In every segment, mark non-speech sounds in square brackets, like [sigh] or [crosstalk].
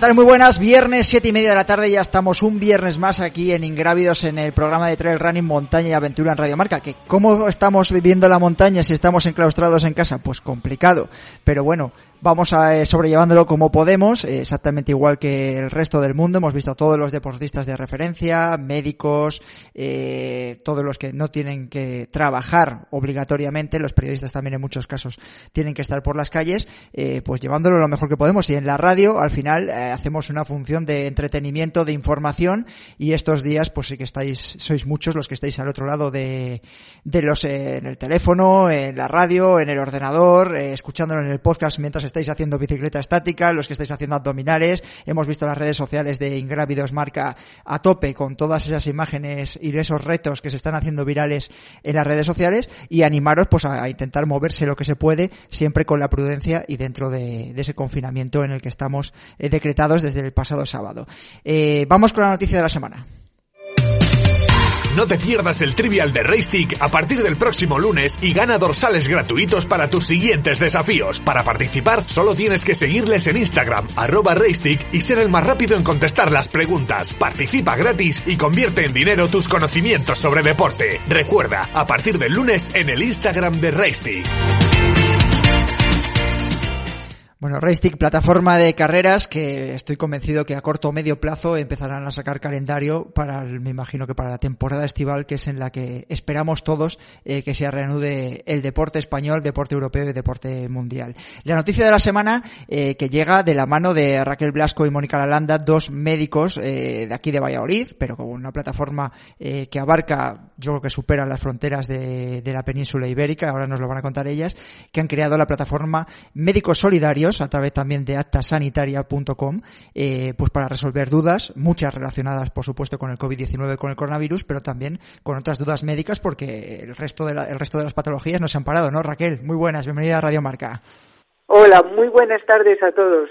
Muy buenas. Viernes, siete y media de la tarde. Ya estamos un viernes más aquí en Ingrávidos en el programa de Trail Running Montaña y Aventura en Radio Marca. Que ¿Cómo estamos viviendo la montaña si estamos enclaustrados en casa? Pues complicado. Pero bueno, vamos a eh, sobrellevándolo como podemos, eh, exactamente igual que el resto del mundo. Hemos visto a todos los deportistas de referencia, médicos, eh, todos los que no tienen que trabajar obligatoriamente, los periodistas también en muchos casos tienen que estar por las calles, pues llevándolo lo mejor que podemos. Y en la radio, al final, hacemos una función de entretenimiento, de información, y estos días, pues sí que estáis, sois muchos los que estáis al otro lado de, de los, en el teléfono, en la radio, en el ordenador, escuchándolo en el podcast mientras estáis haciendo bicicleta estática, los que estáis haciendo abdominales. Hemos visto las redes sociales de Ingrávidos Marca a tope con todas esas imágenes y esos retos que se están haciendo virales en las redes sociales y animaros pues a, intentar moverse lo que se puede, siempre con la prudencia y dentro de, ese confinamiento en el que estamos eh, decretados desde el pasado sábado. Eh, vamos con la noticia de la semana. No te pierdas el trivial de Raystick a partir del próximo lunes y gana dorsales gratuitos para tus siguientes desafíos. Para participar, solo tienes que seguirles en Instagram, arroba Raystick y ser el más rápido en contestar las preguntas. Participa gratis y convierte en dinero tus conocimientos sobre deporte. Recuerda, a partir del lunes en el Instagram de Raystick. Bueno, Racestick, plataforma de carreras que estoy convencido que a corto o medio plazo empezarán a sacar calendario para, me imagino que para la temporada estival, que es en la que esperamos todos eh, que se reanude el deporte español, deporte europeo y deporte mundial. La noticia de la semana eh, que llega de la mano de Raquel Blasco y Mónica Lalanda, dos médicos eh, de aquí de Valladolid, pero con una plataforma que abarca, yo creo que supera las fronteras de, de la península ibérica, ahora nos lo van a contar ellas, que han creado la plataforma Médicos Solidarios a través también de actasanitaria.com, eh, pues para resolver dudas, muchas relacionadas por supuesto con el COVID-19, con el coronavirus, pero también con otras dudas médicas porque el resto de, el resto de las patologías no se han parado, ¿no? Raquel, muy buenas, bienvenida a Radio Marca. Hola, muy buenas tardes a todos.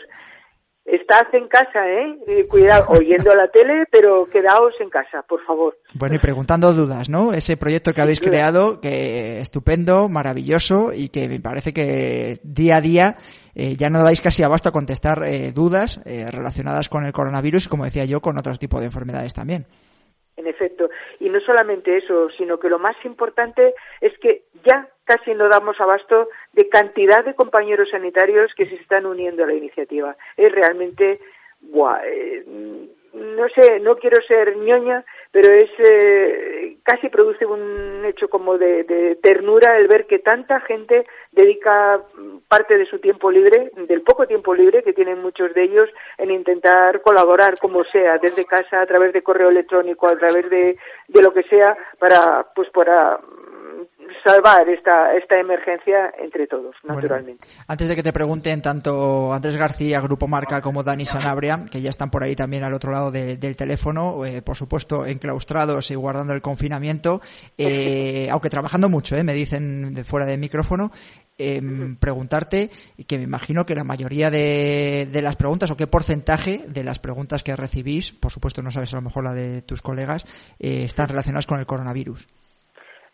Estás en casa, ¿eh? Cuidado, [laughs] oyendo la tele, pero quedaos en casa, por favor. Bueno, y preguntando dudas, ¿no? Ese proyecto que habéis creado, que estupendo, maravilloso y que me parece que día a día eh, ya no dais casi abasto a contestar eh, dudas eh, relacionadas con el coronavirus y, como decía yo, con otros tipos de enfermedades también. En efecto, y no solamente eso, sino que lo más importante es que ya casi no damos abasto de cantidad de compañeros sanitarios que se están uniendo a la iniciativa. Es realmente, no sé, no quiero ser ñoña, pero es eh, casi produce un hecho como de, ternura el ver que tanta gente dedica parte de su tiempo libre, del poco tiempo libre que tienen muchos de ellos, en intentar colaborar como sea, desde casa, a través de correo electrónico, a través de, de lo que sea, para, pues, para salvar esta, esta emergencia entre todos, naturalmente. antes de que te pregunten tanto Andrés García, Grupo Marca, como Dani Sanabria, que ya están por ahí también al otro lado del teléfono, eh, por supuesto enclaustrados y guardando el confinamiento, eh, [laughs] aunque trabajando mucho, eh, me dicen de fuera de micrófono, em, preguntarte, que me imagino que la mayoría de, de, las preguntas, o qué porcentaje de las preguntas que recibís, por supuesto no sabes a lo mejor la de tus colegas, están relacionadas con el coronavirus.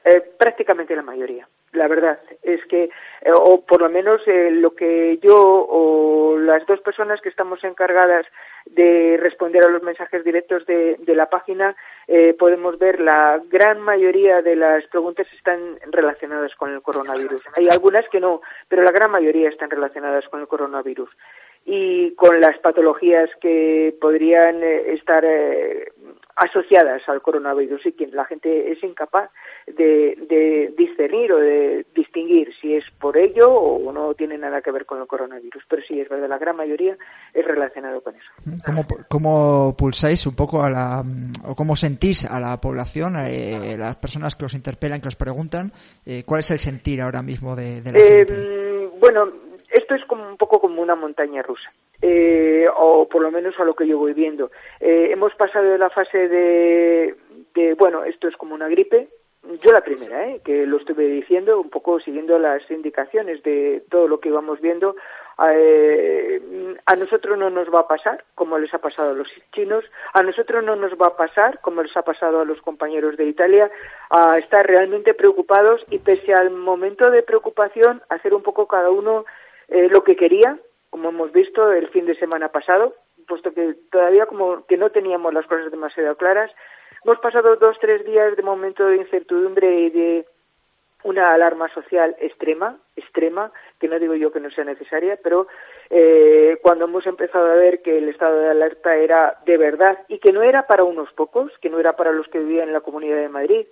Eh, prácticamente la mayoría. La verdad es que, eh, o por lo menos eh, lo que yo o las dos personas que estamos encargadas de responder a los mensajes directos de, la página, podemos ver la gran mayoría de las preguntas están relacionadas con el coronavirus. Hay algunas que no, pero la gran mayoría están relacionadas con el coronavirus y con las patologías que podrían estar asociadas al coronavirus y que la gente es incapaz de, discernir o de distinguir si es por ello o no tiene nada que ver con el coronavirus. Pero sí, es verdad, la gran mayoría es relacionado con eso. ¿Cómo, cómo pulsáis un poco a la, o cómo sentís a la población, eh, las personas que os interpelan, que os preguntan, eh, cuál es el sentir ahora mismo de, la eh, Bueno, esto es como un poco como una montaña rusa eh, o por lo menos a lo que yo voy viendo. Eh, hemos pasado de la fase de, de, bueno, esto es como una gripe, yo la primera, ¿eh? que lo estuve diciendo, un poco siguiendo las indicaciones de todo lo que íbamos viendo. Eh, a nosotros no nos va a pasar como les ha pasado a los chinos, a nosotros no nos va a pasar como les ha pasado a los compañeros de Italia, a estar realmente preocupados y pese al momento de preocupación hacer un poco cada uno eh, lo que quería, como hemos visto el fin de semana pasado, puesto que todavía como que no teníamos las cosas demasiado claras, Hemos pasado dos, tres días de momento de incertidumbre y de una alarma social extrema, extrema, que no digo yo que no sea necesaria, pero eh, cuando hemos empezado a ver que el estado de alerta era de verdad y que no era para unos pocos, que no era para los que vivían en la Comunidad de Madrid,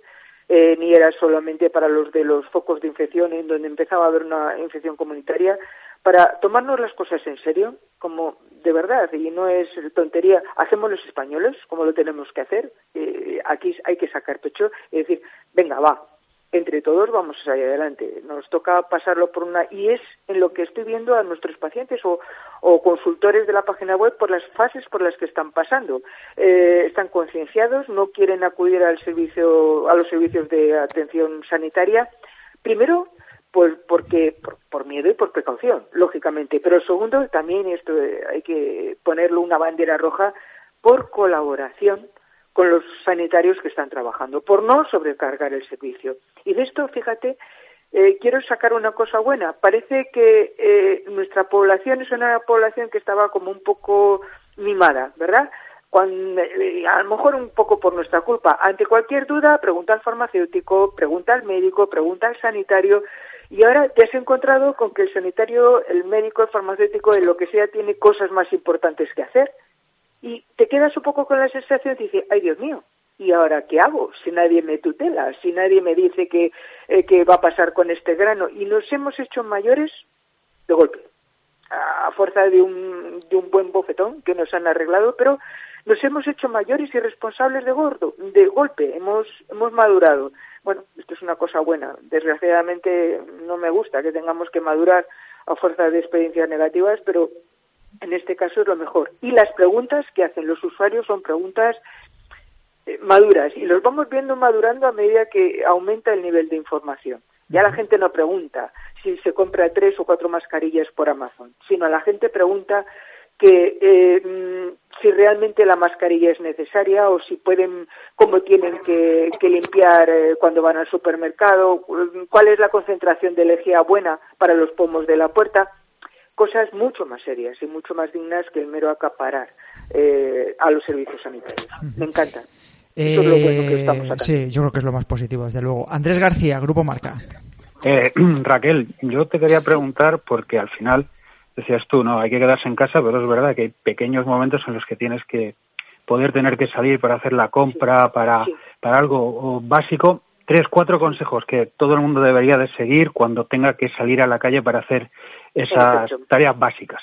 eh, ni era solamente para los de los focos de infección en donde empezaba a haber una infección comunitaria, para tomarnos las cosas en serio, como de verdad, y no es tontería, hacemos los españoles como lo tenemos que hacer, eh, aquí hay que sacar pecho y decir, venga, va, entre todos vamos a salir adelante. Nos toca pasarlo por una y es en lo que estoy viendo a nuestros pacientes o, consultores de la página web por las fases por las que están pasando. Eh, están concienciados, no quieren acudir al servicio, a los servicios de atención sanitaria. Primero, pues porque por, miedo y por precaución, lógicamente. Pero segundo, también esto eh, hay que ponerlo una bandera roja por colaboración con los sanitarios que están trabajando, por no sobrecargar el servicio. Y de esto, fíjate, eh, quiero sacar una cosa buena. Parece que eh, nuestra población es una población que estaba como un poco mimada, ¿verdad? Cuando, a lo mejor un poco por nuestra culpa. Ante cualquier duda, pregunta al farmacéutico, pregunta al médico, pregunta al sanitario, y ahora te has encontrado con que el sanitario, el médico, el farmacéutico, en lo que sea, tiene cosas más importantes que hacer. Y te quedas un poco con la sensación de decir, ay Dios mío, ¿y ahora qué hago? Si nadie me tutela, si nadie me dice que, eh, qué va a pasar con este grano. Y nos hemos hecho mayores de golpe, a fuerza de un, de un buen bofetón que nos han arreglado, pero nos hemos hecho mayores y responsables de, gordo, de golpe, hemos, hemos madurado. Bueno, esto es una cosa buena. Desgraciadamente no me gusta que tengamos que madurar a fuerza de experiencias negativas, pero en este caso es lo mejor. Y las preguntas que hacen los usuarios son preguntas eh, maduras y los vamos viendo madurando a medida que aumenta el nivel de información. Ya la gente no pregunta si se compra tres o cuatro mascarillas por Amazon, sino la gente pregunta que eh, mm, si realmente la mascarilla es necesaria o si pueden, cómo tienen que, limpiar eh, cuando van al supermercado, cuál es la concentración de lejía buena para los pomos de la puerta, cosas mucho más serias y mucho más dignas que el mero acaparar eh, a los servicios sanitarios. Me encanta. es lo bueno que estamos Sí, yo creo que es lo más positivo, desde luego. Andrés García, Grupo Marca. [clears throat] Raquel, yo te quería preguntar porque al final decías tú, no, hay que quedarse en casa, pero es verdad que hay pequeños momentos en los que tienes que poder tener que salir para hacer la compra, para, para algo básico. Tres, cuatro consejos que todo el mundo debería de seguir cuando tenga que salir a la calle para hacer esas tareas básicas.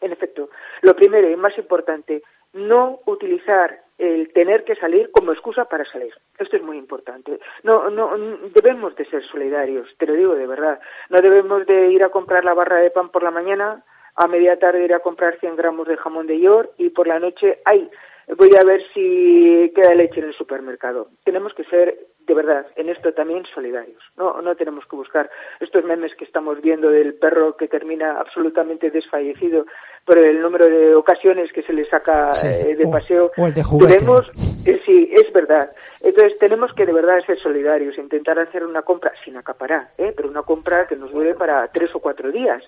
En efecto, lo primero y más importante, no utilizar el tener que salir como excusa para salir. Esto es muy importante. No, no, debemos de ser solidarios, te lo digo de verdad. No debemos de ir a comprar la barra de pan por la mañana, a media tarde ir a comprar 100 gramos de jamón de york y por la noche, ay, voy a ver si queda leche en el supermercado. Tenemos que ser verdad, en esto también solidarios. No, no tenemos que buscar estos memes que estamos viendo del perro que termina absolutamente desfallecido por el número de ocasiones que se le saca eh, de paseo. O, el de Debemos, eh, sí, es verdad. Entonces tenemos que de verdad ser solidarios, intentar hacer una compra sin acaparar, ¿eh? pero una compra que nos dure para tres o cuatro días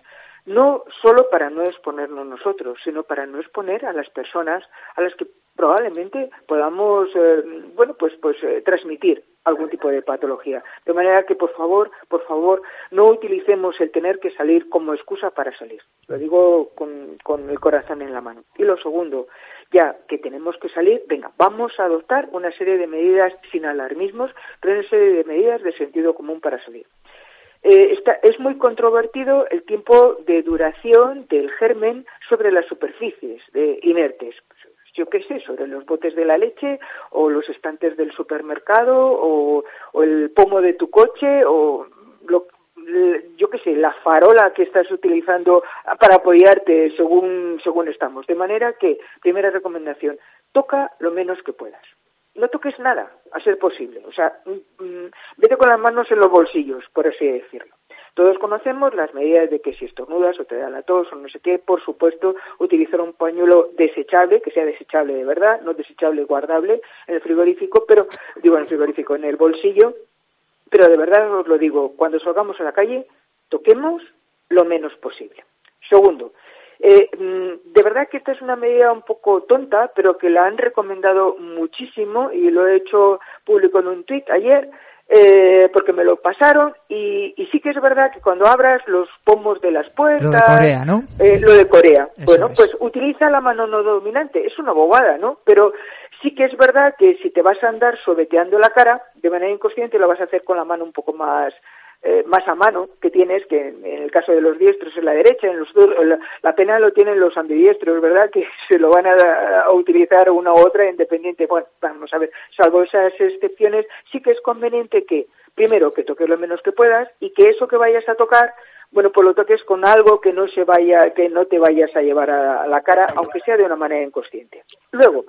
no solo para no exponernos nosotros, sino para no exponer a las personas a las que probablemente podamos, eh, bueno, pues, pues eh, transmitir algún tipo de patología. De manera que, por favor, por favor, no utilicemos el tener que salir como excusa para salir. Lo digo con, el corazón en la mano. Y lo segundo, ya que tenemos que salir, venga, vamos a adoptar una serie de medidas sin alarmismos, pero una serie de medidas de sentido común para salir. Eh, es muy controvertido el tiempo de duración del germen sobre las superficies de inertes yo qué sé, sobre los botes de la leche o los estantes del supermercado o, el pomo de tu coche o lo, yo qué sé, la farola que estás utilizando para apoyarte según, según estamos. De manera que, primera recomendación, toca lo menos que puedas. No toques nada, a ser posible. O sea, mm, mm, vete con las manos en los bolsillos, por así decirlo. Todos conocemos las medidas de que si estornudas o te da la tos o no sé qué, por supuesto, utilizar un pañuelo desechable, que sea desechable de verdad, no desechable guardable en el frigorífico, pero digo en el frigorífico, en el bolsillo, pero de verdad os lo digo, cuando salgamos a la calle, toquemos lo menos posible. Segundo, eh, mm, de verdad que esta es una medida un poco tonta, pero que la han recomendado muchísimo y lo he hecho público en un tuit ayer, eh, porque me lo pasaron y, sí que es verdad que cuando abras los pomos de las puertas... Lo de Corea, ¿no? Eh, lo de Corea. bueno, pues utiliza la mano no dominante. Es una bobada, ¿no? Pero sí que es verdad que si te vas a andar sobeteando la cara de manera inconsciente, lo vas a hacer con la mano un poco más eh, más a mano que tienes, que en el caso de los diestros es la derecha, en los la, pena lo tienen los ambidiestros, ¿verdad? [laughs] Que se lo van a, utilizar una u otra independiente. Bueno, vamos a ver, salvo esas excepciones, sí que es conveniente que, primero, que toques lo menos que puedas y que eso que vayas a tocar bueno, pues lo toques con algo que no se vaya, que no te vayas a llevar a la cara, aunque sea de una manera inconsciente. Luego,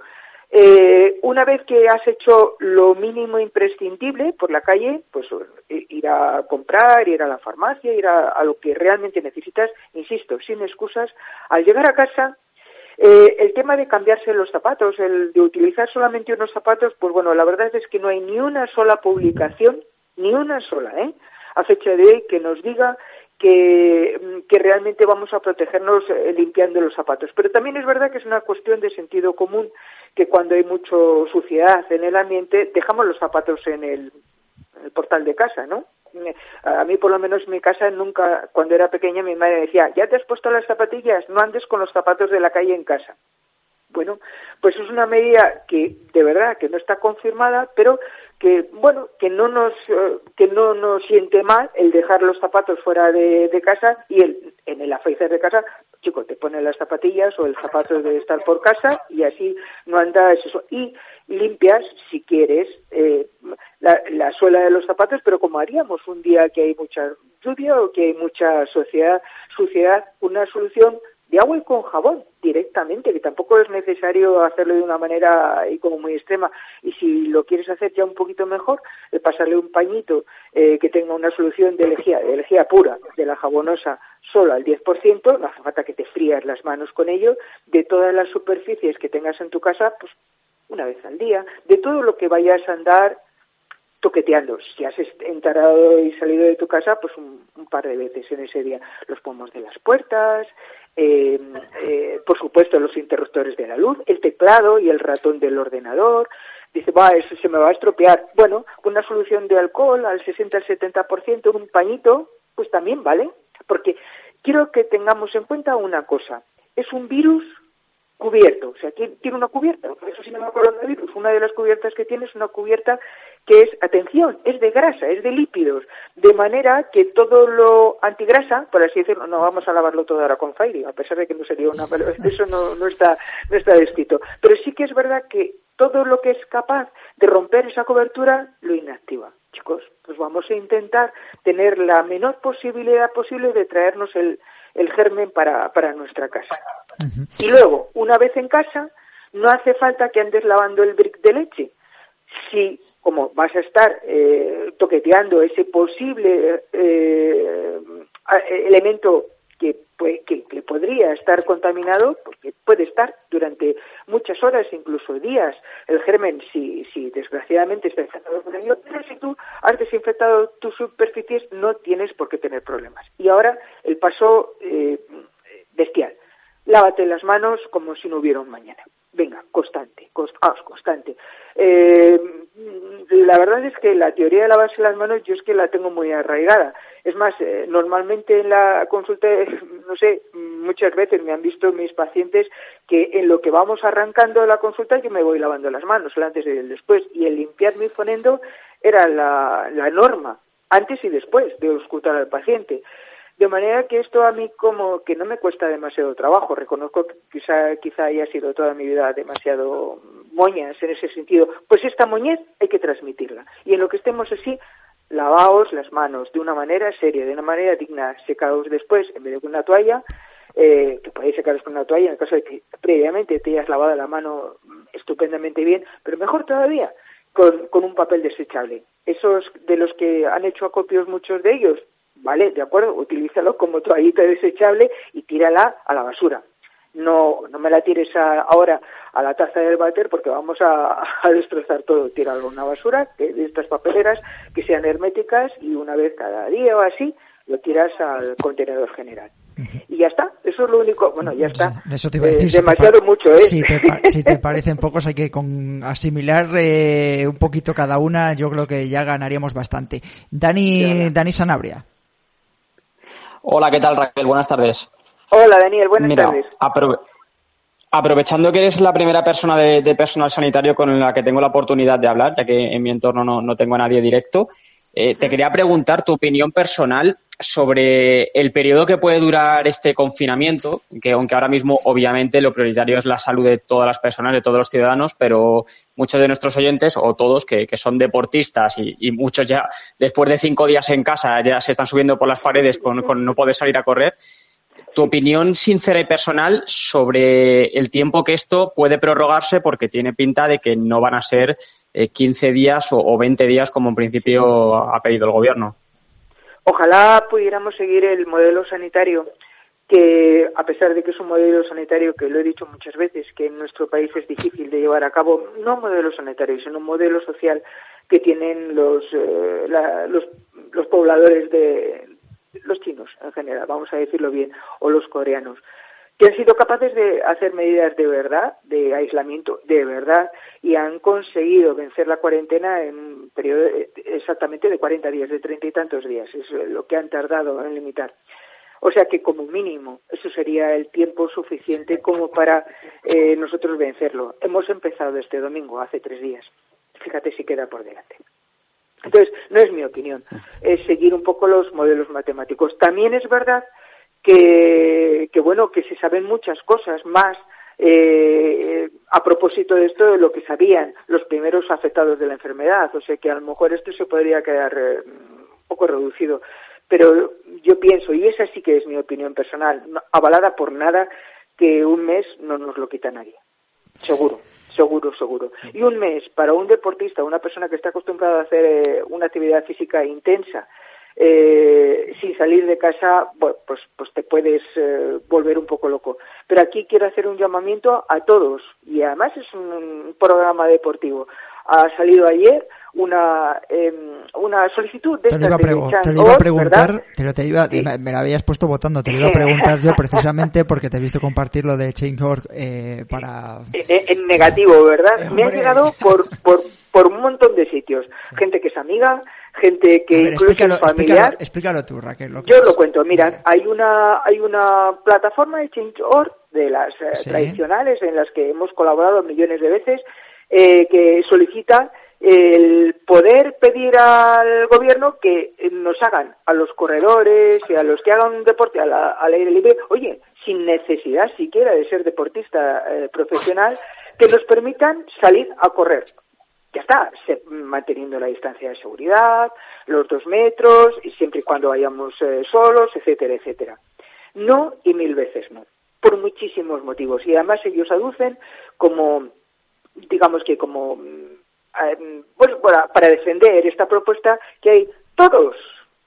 eh, una vez que has hecho lo mínimo imprescindible por la calle, pues eh, ir a comprar, ir a la farmacia, ir a, lo que realmente necesitas, insisto, sin excusas, al llegar a casa, eh, el tema de cambiarse los zapatos, el de utilizar solamente unos zapatos, pues bueno, la verdad es que no hay ni una sola publicación, ni una sola, ¿eh? a fecha de hoy que nos diga que, que, realmente vamos a protegernos eh, limpiando los zapatos. Pero también es verdad que es una cuestión de sentido común que cuando hay mucho suciedad en el ambiente dejamos los zapatos en el, portal de casa, ¿no? A mí, por lo menos, en mi casa nunca, cuando era pequeña, mi madre decía, ya te has puesto las zapatillas, no andes con los zapatos de la calle en casa. Bueno, pues es una medida que de verdad que no está confirmada, pero que bueno que no nos eh, que no nos siente mal el dejar los zapatos fuera de, casa y el en el afeitar de casa chico te pones las zapatillas o el zapato de estar por casa y así no andas eso y limpias si quieres eh, la, la, suela de los zapatos pero como haríamos un día que hay mucha lluvia o que hay mucha suciedad suciedad una solución de agua y con jabón directamente, que tampoco es necesario hacerlo de una manera y como muy extrema. Y si lo quieres hacer ya un poquito mejor, eh, pasarle un pañito eh, que tenga una solución de lejía, de lejía pura, de la jabonosa, solo al 10%, no hace falta que te frías las manos con ello, de todas las superficies que tengas en tu casa, pues una vez al día, de todo lo que vayas a andar toqueteando. Si has entrado y salido de tu casa, pues un, par de veces en ese día. Los pomos de las puertas, eh, eh, por supuesto los interruptores de la luz, el teclado y el ratón del ordenador. Dice, va, eso se me va a estropear. Bueno, una solución de alcohol al 60 al 70%, un pañito, pues también vale. Porque quiero que tengamos en cuenta una cosa. Es un virus cubierto, o sea, tiene una cubierta, por eso se llama coronavirus. Una de las cubiertas que tiene es una cubierta que es, atención, es de grasa, es de lípidos, de manera que todo lo antigrasa, por así decirlo, no vamos a lavarlo todo ahora con Fairy, a pesar de que no sería una, [laughs] eso no, no está, no está descrito. Pero sí que es verdad que todo lo que es capaz de romper esa cobertura lo inactiva. Chicos, pues vamos a intentar tener la menor posibilidad posible de traernos el, el germen para, para nuestra casa. Y luego, una vez en casa, no hace falta que andes lavando el brick de leche. Si, como vas a estar eh, toqueteando ese posible eh, elemento que, que, que, podría estar contaminado, porque puede estar durante muchas horas, incluso días, el germen, si, si desgraciadamente está infectado con ello, pero si tú has desinfectado tus superficies, no tienes por qué tener problemas. Y ahora el paso eh, bestial lávate las manos como si no hubiera un mañana. Venga, constante, ah, constante. Eh, la verdad es que la teoría de lavarse las manos yo es que la tengo muy arraigada. Es más, eh, normalmente en la consulta, [laughs] no sé, muchas veces me han visto mis pacientes que en lo que vamos arrancando la consulta yo me voy lavando las manos, el antes y el después. Y el limpiarme y poniendo era la, la norma, antes y después de escuchar al paciente. De manera que esto a mí como que no me cuesta demasiado trabajo. Reconozco que quizá, quizá haya sido toda mi vida demasiado moñas en ese sentido. Pues esta moñez hay que transmitirla. Y en lo que estemos así, lavaos las manos de una manera seria, de una manera digna, secaos después, en vez de con una toalla, eh, que podéis secaros con una toalla en el caso de que previamente te hayas lavado la mano estupendamente bien, pero mejor todavía, con, con un papel desechable. Esos de los que han hecho acopios muchos de ellos, vale, de acuerdo, utilízalo como toallita desechable y tírala a la basura no, no me la tires ahora a la taza del váter porque vamos [laughs] a, destrozar todo. Tíralo a una basura que, de estas papeleras que sean herméticas y una vez cada día o así lo tiras al contenedor general. Y ya está, eso es lo único, bueno, ya está. Eso te iba a decir, demasiado mucho, ¿eh? Si te, [laughs] si te, parecen pocos, hay que con, asimilar eh, un poquito cada una, yo creo que ya ganaríamos bastante. Dani, Dani Sanabria. Hola, ¿qué tal Raquel? Buenas tardes. Hola, Daniel, buenas tardes. aprovechando que eres la primera persona de, personal sanitario con la que tengo la oportunidad de hablar, ya que en mi entorno no, tengo a nadie directo, eh, te quería preguntar tu opinión personal sobre el periodo que puede durar este confinamiento, que aunque ahora mismo obviamente lo prioritario es la salud de todas las personas, de todos los ciudadanos, pero muchos de nuestros oyentes o todos que, son deportistas y, muchos ya después de cinco días en casa ya se están subiendo por las paredes con no poder salir a correr, tu opinión sincera y personal sobre el tiempo que esto puede prorrogarse porque tiene pinta de que no van a ser 15 eh, días o, 20 días como en principio ha pedido el gobierno. Ojalá pudiéramos seguir el modelo sanitario que a pesar de que es un modelo sanitario que lo he dicho muchas veces que en nuestro país es difícil de llevar a cabo no un modelo sanitario sino un modelo social que tienen los eh, los, los pobladores de, los chinos en general, vamos a decirlo bien, o los coreanos, que han sido capaces de hacer medidas de verdad, de aislamiento de verdad, y han conseguido vencer la cuarentena en un periodo exactamente de 40 días, de treinta y tantos días, es lo que han tardado en limitar. O sea que como mínimo eso sería el tiempo suficiente como para eh, nosotros vencerlo. Hemos empezado este domingo, hace tres días. Fíjate si queda por delante. Entonces, no es mi opinión, es seguir un poco los modelos matemáticos. También es verdad que, bueno, que se saben muchas cosas más eh, a propósito de esto de lo que sabían los primeros afectados de la enfermedad. O sea que a lo mejor esto se podría quedar eh, un poco reducido. Pero yo pienso, y esa sí que es mi opinión personal, avalada por nada, que un mes no nos lo quita nadie. Seguro. Seguro, seguro. Y un mes para un deportista, una persona que está acostumbrada a hacer eh, una actividad física intensa, eh, sin salir de casa, bueno, pues, pues te puedes eh, volver un poco loco. Pero aquí quiero hacer un llamamiento a todos, y además es un programa deportivo. Ha salido ayer una, eh, una solicitud de te, iba a, te iba a preguntar, te lo, te iba, me, la habías puesto votando, te lo iba a preguntar yo [laughs] precisamente porque te he visto compartir lo de Change.org eh, para... En, negativo, ¿verdad? Me ha llegado por, por, por un montón de sitios. Gente que es amiga, gente que incluso es familiar. Explícalo, tú, Raquel. yo lo cuento. Mira, hay una, hay una plataforma de Change.org de las eh, tradicionales en las que hemos colaborado millones de veces eh, que solicita el poder pedir al gobierno que nos hagan a los corredores y a los que hagan un deporte al, aire libre, oye, sin necesidad siquiera de ser deportista eh, profesional, que nos permitan salir a correr. Ya está, manteniendo la distancia de seguridad, los dos metros, y siempre y cuando vayamos eh, solos, etcétera, etcétera. No y mil veces no, por muchísimos motivos. Y además ellos aducen como, digamos que como pues, para defender esta propuesta que hay todos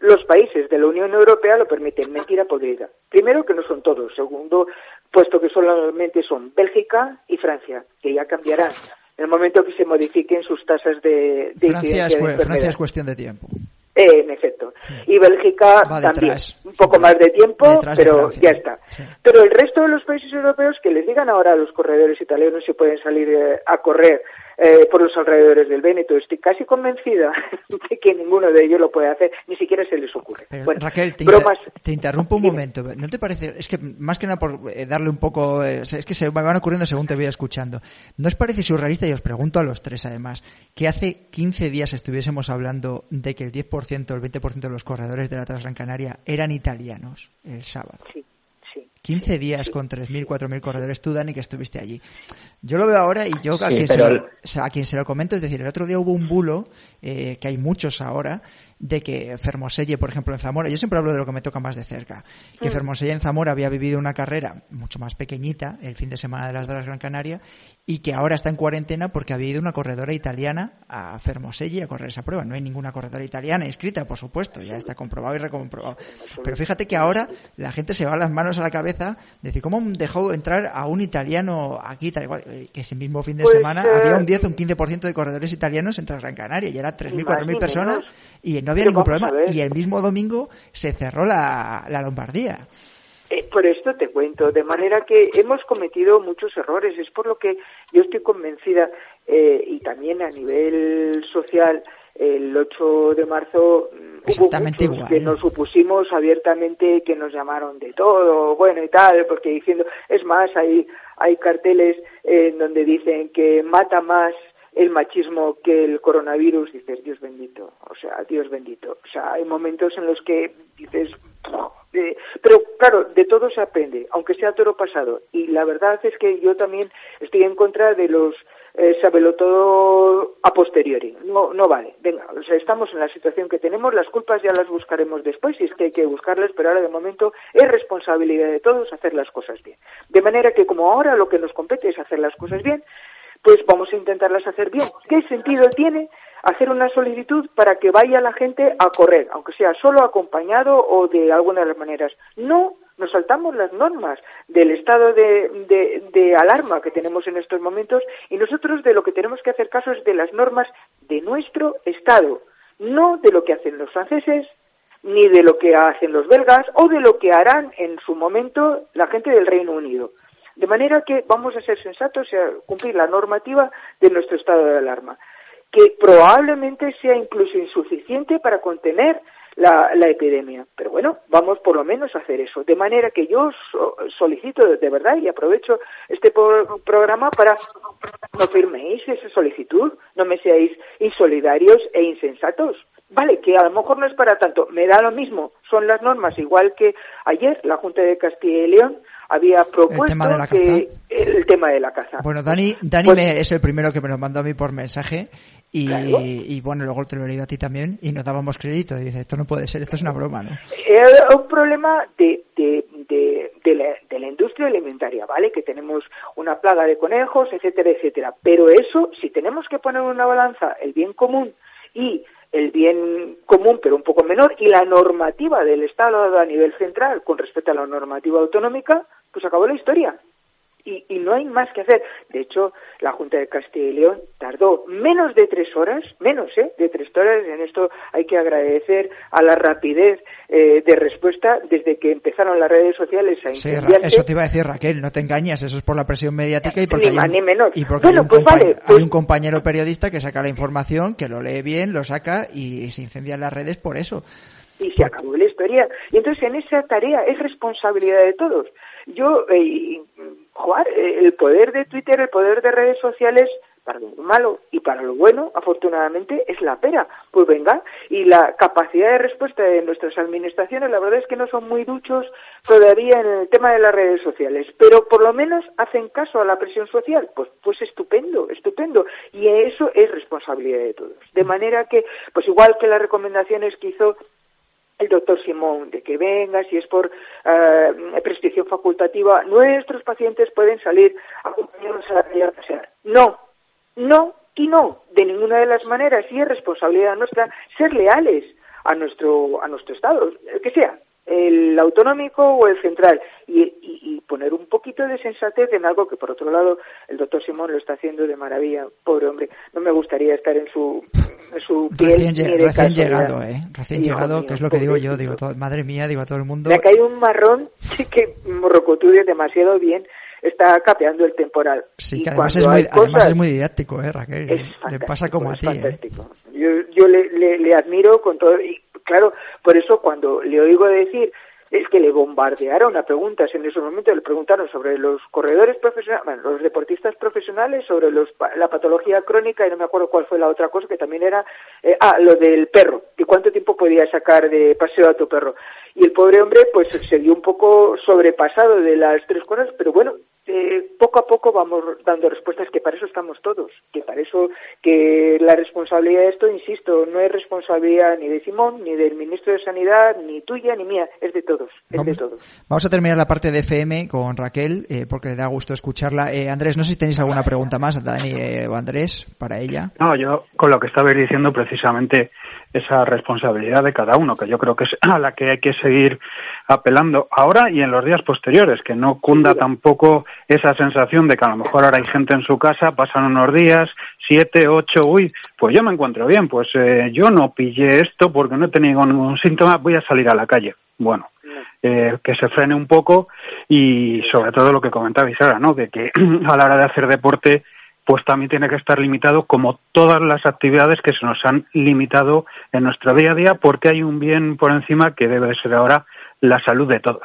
los países de la Unión Europea lo permiten. Mentira podrida. Primero, que no son todos. Segundo, puesto que solamente son Bélgica y Francia, que ya cambiarán en el momento que se modifiquen sus tasas de, de Francia, es, Francia es cuestión de tiempo. Eh, en efecto. Y Bélgica también. Un poco más de tiempo, pero ya está. Pero el resto de los países europeos que les digan ahora a los corredores italianos si pueden salir eh, a correr eh, por los alrededores del Véneto. Estoy casi convencida [laughs] de que ninguno de ellos lo puede hacer, ni siquiera se les ocurre. Raquel, te, interrumpo un momento. ¿No te parece? Es que más que nada por eh, darle un poco. Eh, es que se me van ocurriendo según te voy escuchando. ¿No os parece surrealista? Y os pregunto a los tres además, que hace 15 días estuviésemos hablando de que el 10% o el 20% de los corredores de la Transgran Canaria eran italianos el sábado. Sí. 15 días con 3.000, 4.000 corredores, tú, Dani, que estuviste allí. Yo lo veo ahora y yo a, quien se lo, a quien se lo comento, es decir, el otro día hubo un bulo, eh, que hay muchos ahora, de que Fermoselle, por ejemplo, en Zamora, yo siempre hablo de lo que me toca más de cerca, que mm. Fermoselle en Zamora había vivido una carrera mucho más pequeñita el fin de semana de las de Gran Canaria y que ahora está en cuarentena porque había ido una corredora italiana a Fermoselle a correr esa prueba. No hay ninguna corredora italiana inscrita, por supuesto, ya está comprobado y recomprobado. Pero fíjate que ahora la gente se va las manos a la cabeza de decir, ¿cómo dejó entrar a un italiano aquí? Tal eh, Que ese mismo fin de pues, semana había un 10 o un 15% de corredores italianos entre Gran Canaria y era 3.000, 4.000 personas y no había ningún problema. Y el mismo domingo se cerró la, la Lombardía. Eh, por esto te cuento, de manera que hemos cometido muchos errores. Es por lo que yo estoy convencida, eh, y también a nivel social, el 8 de marzo hubo muchos que nos supusimos abiertamente que nos llamaron de todo, bueno y tal, porque diciendo, es más, hay, hay carteles en donde dicen que mata más el machismo que el coronavirus, dices, Dios bendito, o sea, Dios bendito. O sea, hay momentos en los que dices, pero claro, de todo se aprende, aunque sea toro pasado. Y la verdad es que yo también estoy en contra de los eh, todo a posteriori. No, no vale. Venga, o sea, estamos en la situación que tenemos, las culpas ya las buscaremos después, si es que hay que buscarlas, pero ahora de momento es responsabilidad de todos hacer las cosas bien. De manera que como ahora lo que nos compete es hacer las cosas bien, pues vamos a intentarlas hacer bien. ¿Qué sentido tiene hacer una solicitud para que vaya la gente a correr, aunque sea solo acompañado o de alguna de las maneras? No nos saltamos las normas del estado de, de, alarma que tenemos en estos momentos y nosotros de lo que tenemos que hacer caso es de las normas de nuestro estado, no de lo que hacen los franceses, ni de lo que hacen los belgas o de lo que harán en su momento la gente del Reino Unido. De manera que vamos a ser sensatos y a cumplir la normativa de nuestro estado de alarma, que probablemente sea incluso insuficiente para contener la, epidemia. Pero bueno, vamos por lo menos a hacer eso. De manera que yo solicito de verdad y aprovecho este programa para no firméis esa solicitud, no me seáis insolidarios e insensatos. Vale, que a lo mejor no es para tanto, me da lo mismo, son las normas, igual que ayer la Junta de Castilla y León había propuesto el tema de la que el tema de la caza. Bueno, Dani, Dani pues es el primero que me lo mandó a mí por mensaje y, bueno, luego te lo he leído a ti también y nos dábamos crédito y dice, esto no puede ser, esto es una broma, ¿no? Es un problema de, de, de, de, la, de la industria alimentaria, ¿vale? Que tenemos una plaga de conejos, etcétera, etcétera. Pero eso, si tenemos que poner una balanza el bien común y el bien común, pero un poco menor, y la normativa del Estado a nivel central con respecto a la normativa autonómica, pues acabó la historia. Y, y, no hay más que hacer. De hecho, la Junta de Castilla y León tardó menos de tres horas, menos ¿eh? de tres horas, en esto hay que agradecer a la rapidez eh, de respuesta desde que empezaron las redes sociales a sí, eso te iba a decir Raquel, no te engañes, eso es por la presión mediática y porque, ni más, ni menos. Y porque hay, un pues vale, hay un compañero periodista que saca la información, que lo lee bien, lo saca y se incendian las redes por eso. Y se acabó la historia. Y entonces en esa tarea es responsabilidad de todos. Yo, eh, jugar, eh, el poder de Twitter, el poder de redes sociales, para lo malo y para lo bueno, afortunadamente, es la pera. Pues venga, y la capacidad de respuesta de nuestras administraciones, la verdad es que no son muy duchos todavía en el tema de las redes sociales, pero por lo menos hacen caso a la presión social. Pues, pues estupendo, estupendo. Y eso es responsabilidad de todos. De manera que, pues igual que las recomendaciones que hizo el doctor Simón de que venga, si es por eh, prescripción facultativa, nuestros pacientes pueden salir acompañados a la calle No, no y no, de ninguna de las maneras, y es responsabilidad nuestra ser leales a nuestro, a nuestro Estado, el que sea, el autonómico o el central, y, poner un poquito de sensatez en algo que, por otro lado, el doctor Simón lo está haciendo de maravilla. Pobre hombre, no me gustaría estar en su, su piel. Recién, llegado, ¿eh? Recién llegado, que es lo que digo yo, digo, madre mía, digo a todo el mundo. Le ha caído un marrón [laughs] que Morrocotudio demasiado bien está capeando el temporal. Sí, que además es, muy, además es muy didáctico, ¿eh, Raquel? le pasa como a ti. ¿eh? Yo, yo le, le, admiro con todo. Y claro, por eso cuando le oigo decir es que le bombardearon a preguntas en ese momento, le preguntaron sobre los corredores profesionales, bueno, los deportistas profesionales, sobre los, la patología crónica y no me acuerdo cuál fue la otra cosa que también era, eh, ah, lo del perro, y cuánto tiempo podía sacar de paseo a tu perro. Y el pobre hombre pues se dio un poco sobrepasado de las tres cosas, pero bueno, eh, poco a poco vamos dando respuestas que para eso estamos todos, que para eso que la responsabilidad de esto, insisto, no es responsabilidad ni de Simón, ni del ministro de Sanidad, ni tuya, ni mía, es de todos, es vamos, de todos. Vamos a terminar la parte de FM con Raquel, eh, porque le da gusto escucharla. Eh, Andrés, no sé si tenéis alguna pregunta más, Dani eh, o Andrés, para ella. No, yo con lo que estabais diciendo precisamente esa responsabilidad de cada uno, que yo creo que es a la que hay que seguir apelando ahora y en los días posteriores, que no cunda tampoco esa sensación de que a lo mejor ahora hay gente en su casa, pasan unos días, siete, ocho, uy, pues yo me encuentro bien, pues eh, yo no pillé esto porque no he tenido ningún síntoma, voy a salir a la calle. Bueno, eh, que se frene un poco y sobre todo lo que comentabais ahora, ¿no? De que [clears throat] a la hora de hacer deporte pues también tiene que estar limitado como todas las actividades que se nos han limitado en nuestro día a día porque hay un bien por encima que debe ser ahora la salud de todos.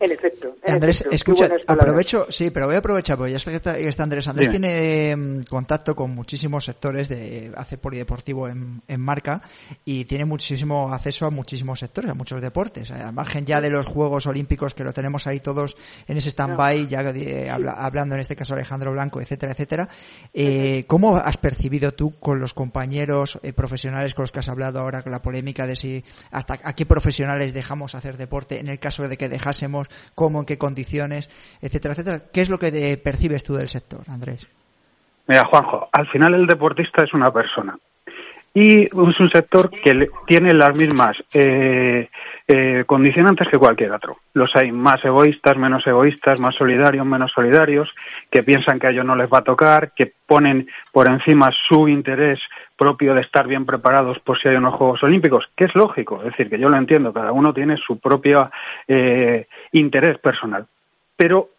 En efecto. En Andrés, efecto. escucha, aprovecho, sí, pero voy a aprovechar, porque ya está, está- está Andrés. Andrés Dime. tiene mm, contacto con muchísimos sectores de hace polideportivo en, en marca y tiene muchísimo acceso a muchísimos sectores, a muchos deportes. Al margen ya de los Juegos Olímpicos que lo tenemos ahí todos en ese stand-by, ya eh, habla- hablando en este caso Alejandro Blanco, etcétera, etcétera. Eh, ¿Cómo has percibido tú con los compañeros eh, profesionales con los que has hablado ahora con la polémica de si hasta a qué profesionales dejamos hacer deporte en el caso de que dejásemos, cómo, en qué condiciones, etcétera, etcétera? ¿Qué es lo que percibes tú del sector, Andrés? Mira, Juanjo, al final el deportista es una persona y es un sector que tiene las mismas eh, eh, condicionantes que cualquier otro. Los hay más egoístas, menos egoístas, más solidarios, menos solidarios, que piensan que a ellos no les va a tocar, que ponen por encima su interés propio de estar bien preparados por si hay unos Juegos Olímpicos, que es lógico, es decir, que yo lo entiendo, cada uno tiene su propio eh, interés personal. Pero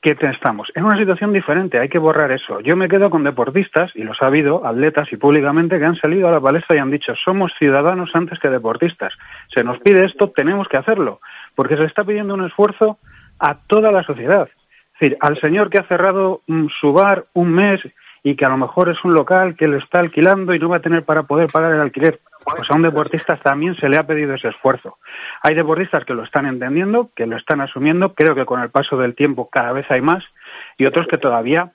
que estamos en una situación diferente, hay que borrar eso. Yo me quedo con deportistas, y los ha habido, atletas y públicamente, que han salido a la palestra y han dicho, somos ciudadanos antes que deportistas. Se nos pide esto, tenemos que hacerlo, porque se está pidiendo un esfuerzo a toda la sociedad. Es decir, al señor que ha cerrado mm, su bar un mes y que a lo mejor es un local que lo está alquilando y no va a tener para poder pagar el alquiler, pues a un deportista también se le ha pedido ese esfuerzo. Hay deportistas que lo están entendiendo, que lo están asumiendo, creo que con el paso del tiempo cada vez hay más, y otros que todavía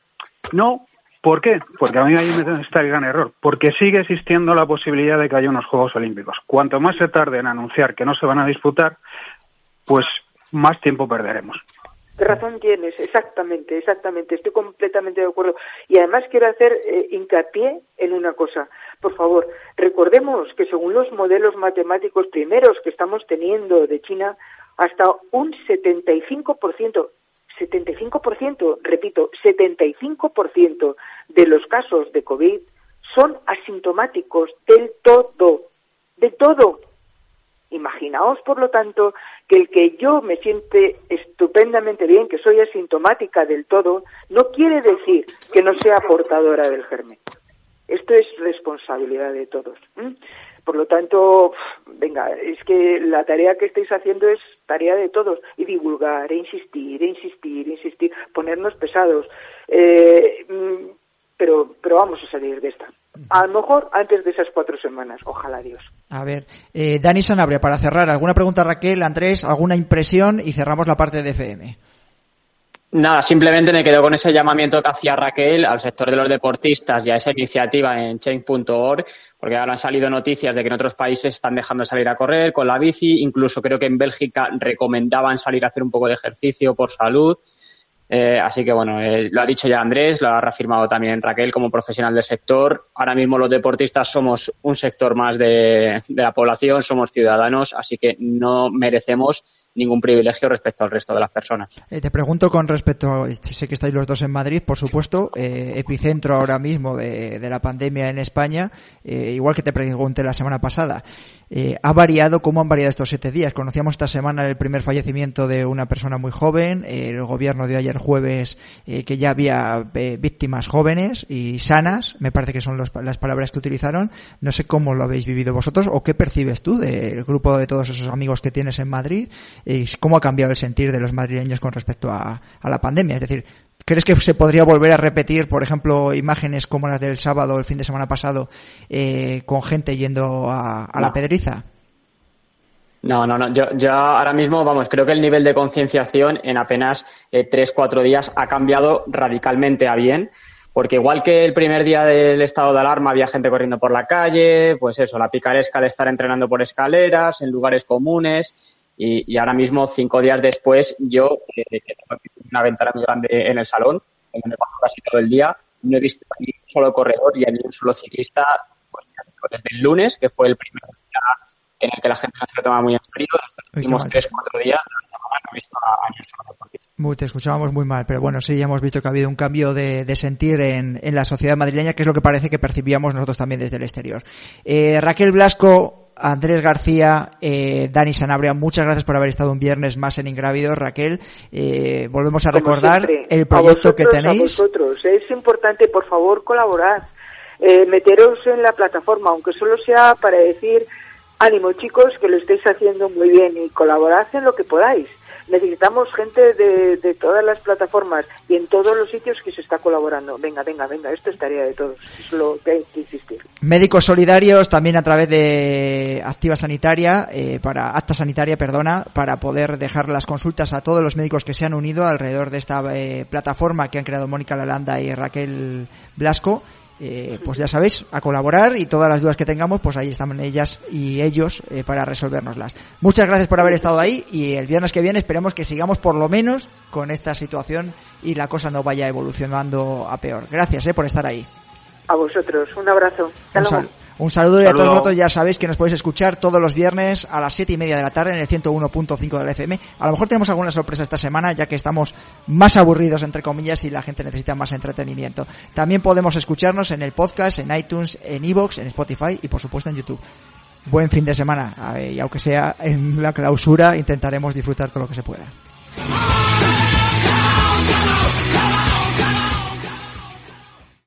no. ¿Por qué? Porque a mí ahí me está el gran error, porque sigue existiendo la posibilidad de que haya unos Juegos Olímpicos. Cuanto más se tarde en anunciar que no se van a disputar, pues más tiempo perderemos. ¿Qué razón tienes? Exactamente, exactamente. Estoy completamente de acuerdo. Y además quiero hacer eh, hincapié en una cosa. Por favor, recordemos que según los modelos matemáticos primeros que estamos teniendo de China, hasta un 75%, 75%, repito, 75% de los casos de COVID son asintomáticos del todo, de todo. Imaginaos, por lo tanto, que el que yo me siente estupendamente bien, que soy asintomática del todo, no quiere decir que no sea portadora del germen. Esto es responsabilidad de todos. Por lo tanto, venga, es que la tarea que estáis haciendo es tarea de todos y divulgar, e insistir, e insistir, e insistir, ponernos pesados. Eh, mm, pero, pero vamos a salir de esta. A lo mejor antes de esas cuatro semanas. Ojalá Dios. A ver, eh, Dani Sanabria, para cerrar, ¿alguna pregunta Raquel, Andrés, alguna impresión y cerramos la parte de FM? Nada, simplemente me quedo con ese llamamiento que hacía Raquel al sector de los deportistas y a esa iniciativa en change.org, porque ahora han salido noticias de que en otros países están dejando salir a correr con la bici, incluso creo que en Bélgica recomendaban salir a hacer un poco de ejercicio por salud. Eh, así que bueno, eh, lo ha dicho ya Andrés, lo ha reafirmado también Raquel como profesional del sector. Ahora mismo los deportistas somos un sector más de, la población, somos ciudadanos, así que no merecemos ningún privilegio respecto al resto de las personas. Eh, te pregunto con respecto, sé que estáis los dos en Madrid, por supuesto, eh, epicentro ahora mismo de, de, la pandemia en España, eh, igual que te pregunté la semana pasada. Eh, ¿Ha variado? ¿Cómo han variado estos siete días? Conocíamos esta semana el primer fallecimiento de una persona muy joven, eh, el gobierno dio ayer jueves eh, que ya había eh, víctimas jóvenes y sanas, me parece que son las palabras que utilizaron. No sé cómo lo habéis vivido vosotros o qué percibes tú del grupo de todos esos amigos que tienes en Madrid y cómo ha cambiado el sentir de los madrileños con respecto a, la pandemia. Es decir, ¿crees que se podría volver a repetir, por ejemplo, imágenes como las del sábado, el fin de semana pasado, eh, con gente yendo a, a no. la pedriza? No, no, no. Yo, yo ahora mismo, vamos, creo que el nivel de concienciación en apenas eh, tres, cuatro días ha cambiado radicalmente a bien. Porque igual que el primer día del estado de alarma había gente corriendo por la calle, pues eso, la picaresca de estar entrenando por escaleras, en lugares comunes, y, ahora mismo, cinco días después, yo, eh, que tengo una ventana muy grande en el salón, donde me paso casi todo el día, no he visto ni un solo corredor y ni un solo ciclista pues, desde el lunes, que fue el primer día en el que la gente no se lo toma muy en serio, estos últimos tres, cuatro días, no he visto a, ni un solo muy, te escuchábamos muy mal, pero bueno, sí, ya hemos visto que ha habido un cambio de, de sentir en, en, la sociedad madrileña, que es lo que parece que percibíamos nosotros también desde el exterior. Eh, Raquel Blasco, Andrés García, eh, Dani Sanabria, muchas gracias por haber estado un viernes más en Ingrávidos. Raquel, eh, volvemos a recordar el proyecto que tenéis. A vosotros, es importante, por favor, colaborar, eh, meteros en la plataforma, aunque solo sea para decir, ánimo chicos, que lo estáis haciendo muy bien y colaborad en lo que podáis necesitamos gente de, de, todas las plataformas y en todos los sitios que se está colaborando. Venga, venga, venga, esto es tarea de todos, es lo que hay que insistir. Médicos solidarios también a través de Activa Sanitaria, eh, para Acta Sanitaria, perdona, para poder dejar las consultas a todos los médicos que se han unido alrededor de esta eh, plataforma que han creado Mónica Lalanda y Raquel Blasco eh, pues ya sabéis, a colaborar y todas las dudas que tengamos, pues ahí están ellas y ellos eh, para resolvernoslas. Muchas gracias por haber estado ahí y el viernes que viene esperemos que sigamos por lo menos con esta situación y la cosa no vaya evolucionando a peor. Gracias eh, por estar ahí. A vosotros, un abrazo. Un saludo y a todos vosotros ya sabéis que nos podéis escuchar todos los viernes a las siete y media de la tarde en el 101.5 de la FM. A lo mejor tenemos alguna sorpresa esta semana ya que estamos más aburridos entre comillas y la gente necesita más entretenimiento. También podemos escucharnos en el podcast, en iTunes, en Evox, en Spotify y por supuesto en YouTube. Buen fin de semana y aunque sea en la clausura intentaremos disfrutar todo lo que se pueda.